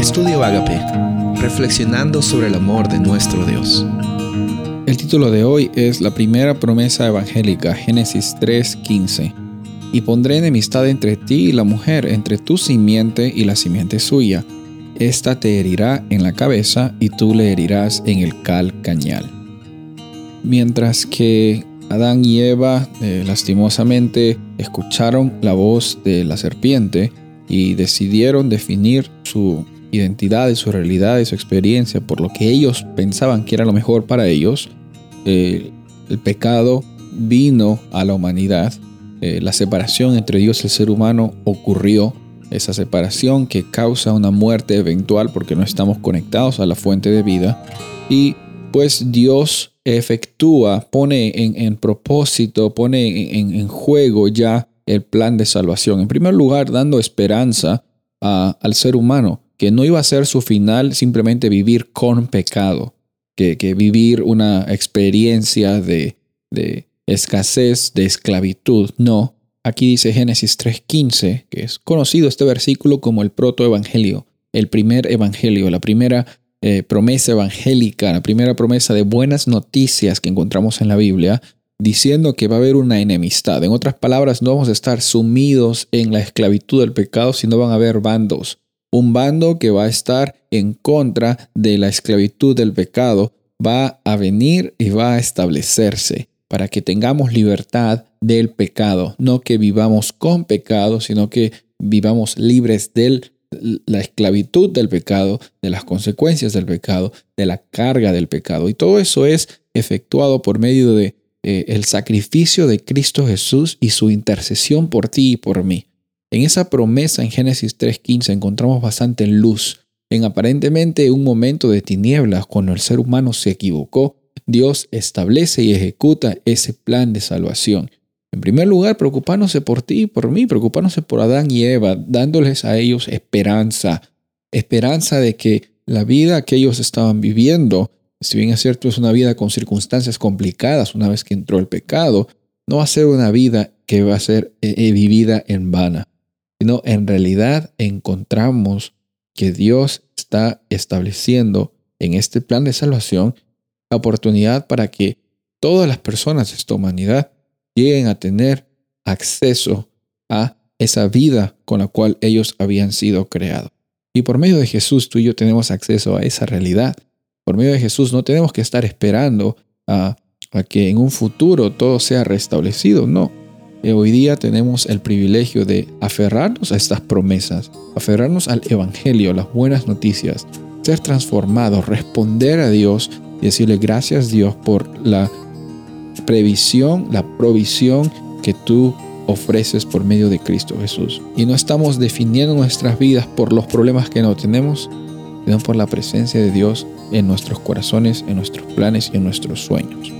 Estudio Agape, reflexionando sobre el amor de nuestro Dios. El título de hoy es La primera promesa evangélica, Génesis 3:15. Y pondré enemistad entre ti y la mujer, entre tu simiente y la simiente suya. Esta te herirá en la cabeza y tú le herirás en el calcañal. Mientras que Adán y Eva eh, lastimosamente escucharon la voz de la serpiente y decidieron definir su identidad y su realidad y su experiencia por lo que ellos pensaban que era lo mejor para ellos, eh, el pecado vino a la humanidad, eh, la separación entre Dios y el ser humano ocurrió, esa separación que causa una muerte eventual porque no estamos conectados a la fuente de vida y pues Dios efectúa, pone en, propósito, pone en, juego ya el plan de salvación. En primer lugar, dando esperanza al ser humano, que no iba a ser su final simplemente vivir con pecado, que, vivir una experiencia de, de escasez, de esclavitud. No, aquí dice Génesis 3.15, que es conocido este versículo como el protoevangelio, el primer evangelio, la primera eh, promesa evangélica, la primera promesa de buenas noticias que encontramos en la Biblia, diciendo que va a haber una enemistad. En otras palabras, no vamos a estar sumidos en la esclavitud del pecado, sino van a haber bandos. Un bando que va a estar en contra de la esclavitud del pecado va a venir y va a establecerse para que tengamos libertad del pecado, no que vivamos con pecado, sino que vivamos libres del la esclavitud del pecado, de las consecuencias del pecado, de la carga del pecado. Y todo eso es efectuado por medio de eh, el sacrificio de Cristo Jesús y su intercesión por ti y por mí. En esa promesa en Génesis 3.15 encontramos bastante luz. En aparentemente un momento de tinieblas, cuando el ser humano se equivocó, Dios establece y ejecuta ese plan de salvación. En primer lugar, preocupándose por ti y por mí, preocupándose por Adán y Eva, dándoles a ellos esperanza, esperanza de que la vida que ellos estaban viviendo, si bien es cierto es una vida con circunstancias complicadas una vez que entró el pecado, no va a ser una vida que va a ser eh, eh, vivida en vana, sino en realidad encontramos que Dios está estableciendo en este plan de salvación la oportunidad para que todas las personas de esta humanidad lleguen a tener acceso a esa vida con la cual ellos habían sido creados. Y por medio de Jesús tú y yo tenemos acceso a esa realidad. Por medio de Jesús no tenemos que estar esperando a, que en un futuro todo sea restablecido, no. Eh, hoy día tenemos el privilegio de aferrarnos a estas promesas, aferrarnos al Evangelio, las buenas noticias, ser transformados, responder a Dios y decirle gracias Dios por la previsión, la provisión que tú ofreces por medio de Cristo Jesús. Y no estamos definiendo nuestras vidas por los problemas que no tenemos, sino por la presencia de Dios en nuestros corazones, en nuestros planes y en nuestros sueños.